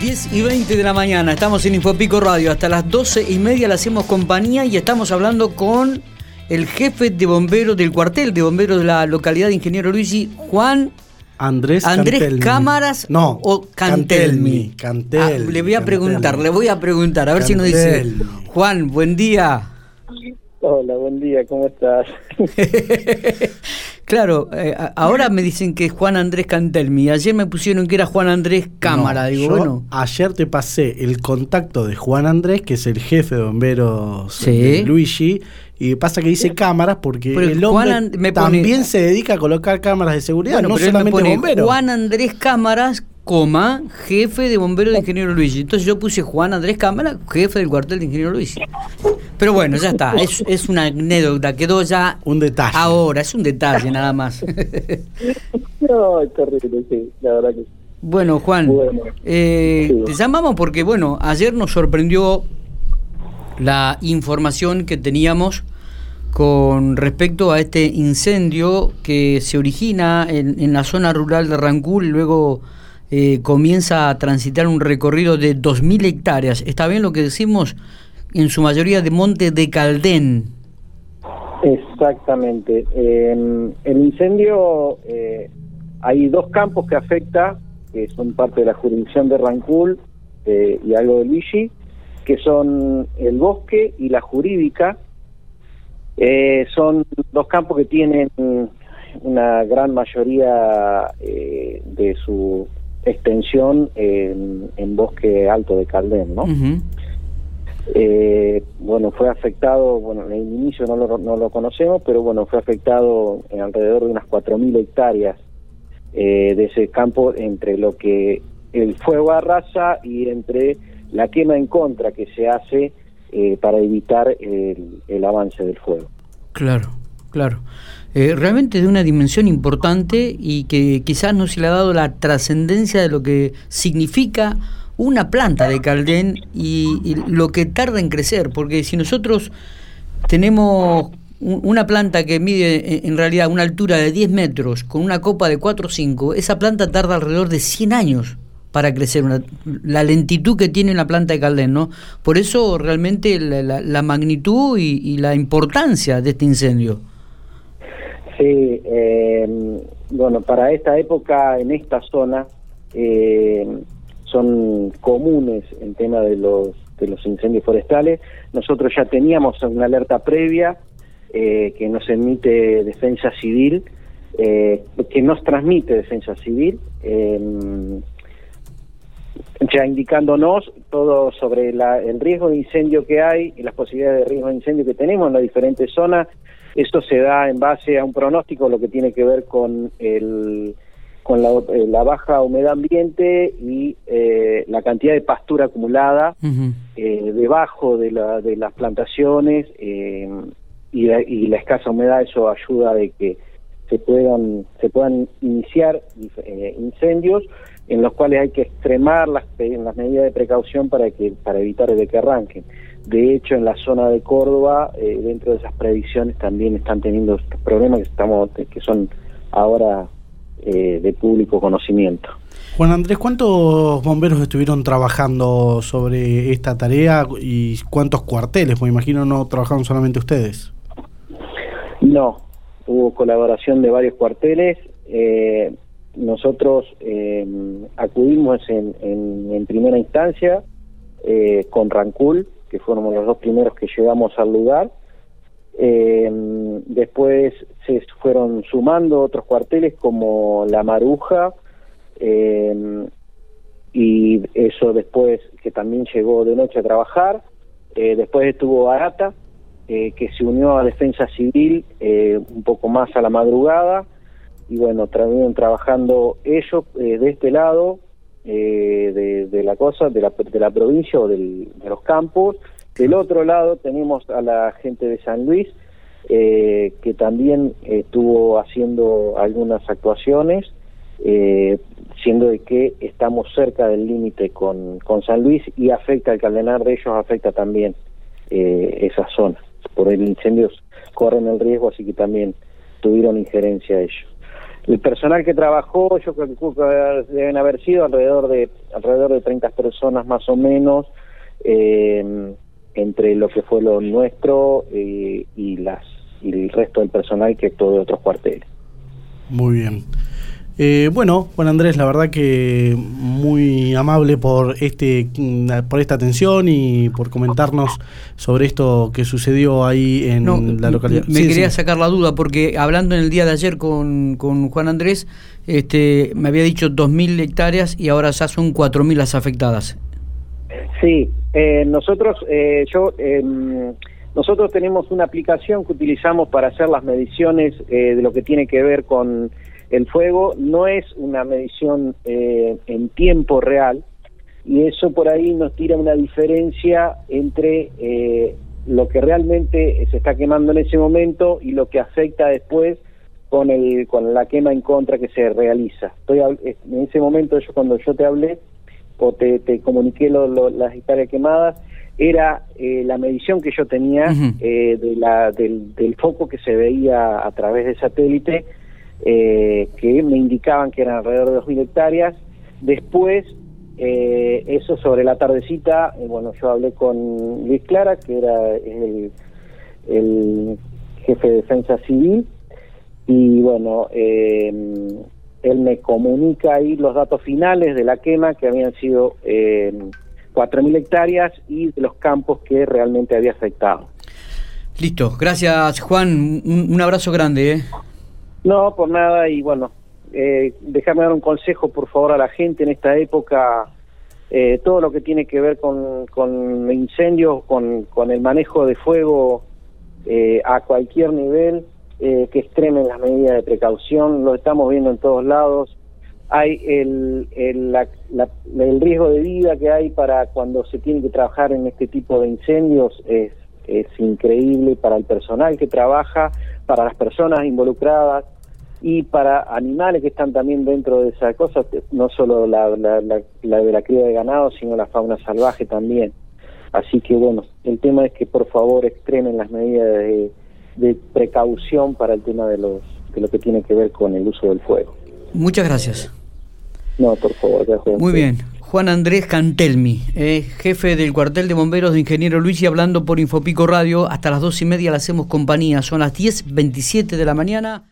10 y 20 de la mañana, estamos en Infopico Radio. Hasta las 12 y media le hacemos compañía y estamos hablando con el jefe de bomberos del cuartel de bomberos de la localidad de Ingeniero Luisi, Juan Andrés, Andrés Cámaras no, o Cantelmi. Cantelmi, Ah, le voy a Cantelmi. preguntar, le voy a preguntar, a ver si nos dice. Cantelmi. Juan, buen día. Hola, buen día, ¿cómo estás? claro, eh, ahora me dicen que es Juan Andrés Cantelmi. Ayer me pusieron que era Juan Andrés Cámara. No, Digo, yo bueno. Ayer te pasé el contacto de Juan Andrés, que es el jefe de bomberos Sí. de Luigi. Y pasa que dice cámaras porque Pero el hombre And- me pone- también se dedica a colocar cámaras de seguridad, Bueno, no pero él me solamente pone bombero. Juan Andrés Cámaras, coma, jefe de bomberos de Ingeniero Luigi. Entonces yo puse Juan Andrés Cámara, jefe del cuartel de Ingeniero Luigi. Pero bueno, ya está, es, es una anécdota, quedó ya Un detalle. ahora, es un detalle nada más. No, es terrible, sí, la verdad que sí. bueno, Juan, Bueno. eh, Sí. te llamamos porque, bueno, ayer nos sorprendió la información que teníamos con respecto a este incendio que se origina en, en la zona rural de Rancul y luego eh, comienza a transitar un recorrido de 2.000 hectáreas. ¿Está bien lo que decimos? En su mayoría de Monte de Caldén. Exactamente. Eh, el incendio, eh, hay dos campos que afecta, que son parte de la jurisdicción de Rancul eh, y algo de Luigi, que son el bosque y la jurídica. Eh, son dos campos que tienen una gran mayoría eh, de su extensión en, en bosque alto de Caldén, ¿no? Ujú. Eh, bueno, fue afectado, bueno, en el inicio no lo, no lo conocemos, pero bueno, fue afectado en alrededor de unas 4.000 hectáreas eh, de ese campo entre lo que el fuego arrasa y entre la quema en contra que se hace eh, para evitar el, avance del fuego. Claro, claro. Eh, realmente de una dimensión importante y que quizás no se le ha dado la trascendencia de lo que significa una planta de Caldén y, lo que tarda en crecer, porque si nosotros tenemos un- una planta que mide en- en realidad una altura de 10 metros con una copa de 4 o 5, esa planta tarda alrededor de 100 años para crecer, la lentitud que tiene una planta de Caldén, ¿no? Por eso realmente la, la- la magnitud y, y la importancia de este incendio. Sí, eh, bueno, para esta época en esta zona eh, son comunes el tema de los de los incendios forestales. Nosotros ya teníamos una alerta previa eh, que nos emite Defensa Civil, eh, que nos transmite Defensa Civil. eh, ya indicándonos todo sobre la- el riesgo de incendio que hay y las posibilidades de riesgo de incendio que tenemos en las diferentes zonas. Esto se da en base a un pronóstico, lo que tiene que ver con el con la, eh, la baja humedad ambiente y eh, la cantidad de pastura acumulada eh, debajo de, la, de las plantaciones eh, y, la, y la escasa humedad eso ayuda de que se puedan se puedan iniciar eh, incendios en los cuales hay que extremar las, las medidas de precaución para que para evitar de que arranquen. De hecho en la zona de Córdoba eh, dentro de esas predicciones también están teniendo estos problemas que estamos que son ahora eh, de público conocimiento Juan Andrés, ¿cuántos bomberos estuvieron trabajando sobre esta tarea y cuántos cuarteles? Me imagino no trabajaron solamente ustedes. No, hubo colaboración de varios cuarteles. eh, nosotros eh, acudimos en, en- en primera instancia eh, con Rancul, que fueron los dos primeros que llegamos al lugar. Eh, después se fueron sumando otros cuarteles como La Maruja, eh, y eso después que también llegó de noche a trabajar. Eh, después estuvo Arata, eh, que se unió a Defensa Civil eh, un poco más a la madrugada. Y bueno, también trabajando ellos de este lado eh, de, de la cosa, de la, de la provincia o del- de los campos. Del otro lado tenemos a la gente de San Luis, eh, que también estuvo haciendo algunas actuaciones, eh, siendo de que estamos cerca del límite con, con San Luis y afecta el Caldenar de ellos, afecta también eh, esa zona. Por el incendio corren el riesgo, así que también tuvieron injerencia ellos. el personal que trabajó, yo creo que deben haber sido alrededor de alrededor de 30 personas más o menos, eh, entre lo que fue lo nuestro y las y el resto del personal que actuó de otros cuarteles. Muy bien. Eh, bueno, Juan Andrés, la verdad que muy amable por este por esta atención y por comentarnos sobre esto que sucedió ahí en la localidad. Me quería sacar la duda porque hablando en el día de ayer con, con Juan Andrés, este, me había dicho 2.000 hectáreas y ahora ya son 4.000 las afectadas. Sí, eh, nosotros, eh, yo, em, nosotros tenemos una aplicación que utilizamos para hacer las mediciones de lo que tiene que ver con el fuego no es una medición eh, en tiempo real y eso por ahí nos tira una diferencia entre eh, lo que realmente se está quemando en ese momento y lo que afecta después con el con la quema en contra que se realiza. Estoy en ese momento yo cuando yo te hablé o te, te comuniqué las hectáreas quemadas era eh, la medición que yo tenía de la, del, del foco que se veía a través de satélite eh, que me indicaban que eran alrededor de 2.000 hectáreas. Después, eh, eso sobre la tardecita, eh, bueno, yo hablé con Luis Clara, que era el, jefe de defensa civil, y bueno, él me comunica ahí los datos finales de la quema, que habían sido 4.000 hectáreas y de los campos que realmente había afectado. Listo, gracias Juan, un, un abrazo grande. ¿eh? No, por nada, y bueno, eh, déjame dar un consejo, por favor, a la gente en esta época, eh, todo lo que tiene que ver con, con incendios, con, con el manejo de fuego eh, a cualquier nivel, eh, que extremen las medidas de precaución, lo estamos viendo en todos lados. Hay el, el, el riesgo de vida que hay para cuando se tiene que trabajar en este tipo de incendios es, es increíble para el personal que trabaja, para las personas involucradas y para animales que están también dentro de esa cosa, no solo la, la, de la cría de ganado, sino la fauna salvaje también. Así que bueno, el tema es que por favor extremen las medidas de, de precaución para el tema de, los, de lo que tiene que ver con el uso del fuego. Muchas gracias. No, por favor. Muy bien. Juan Andrés Cantelmi, eh, jefe del cuartel de bomberos de Ingeniero Luis y hablando por Infopico Radio. Hasta las dos y media le hacemos compañía. Son las 10.27 de la mañana.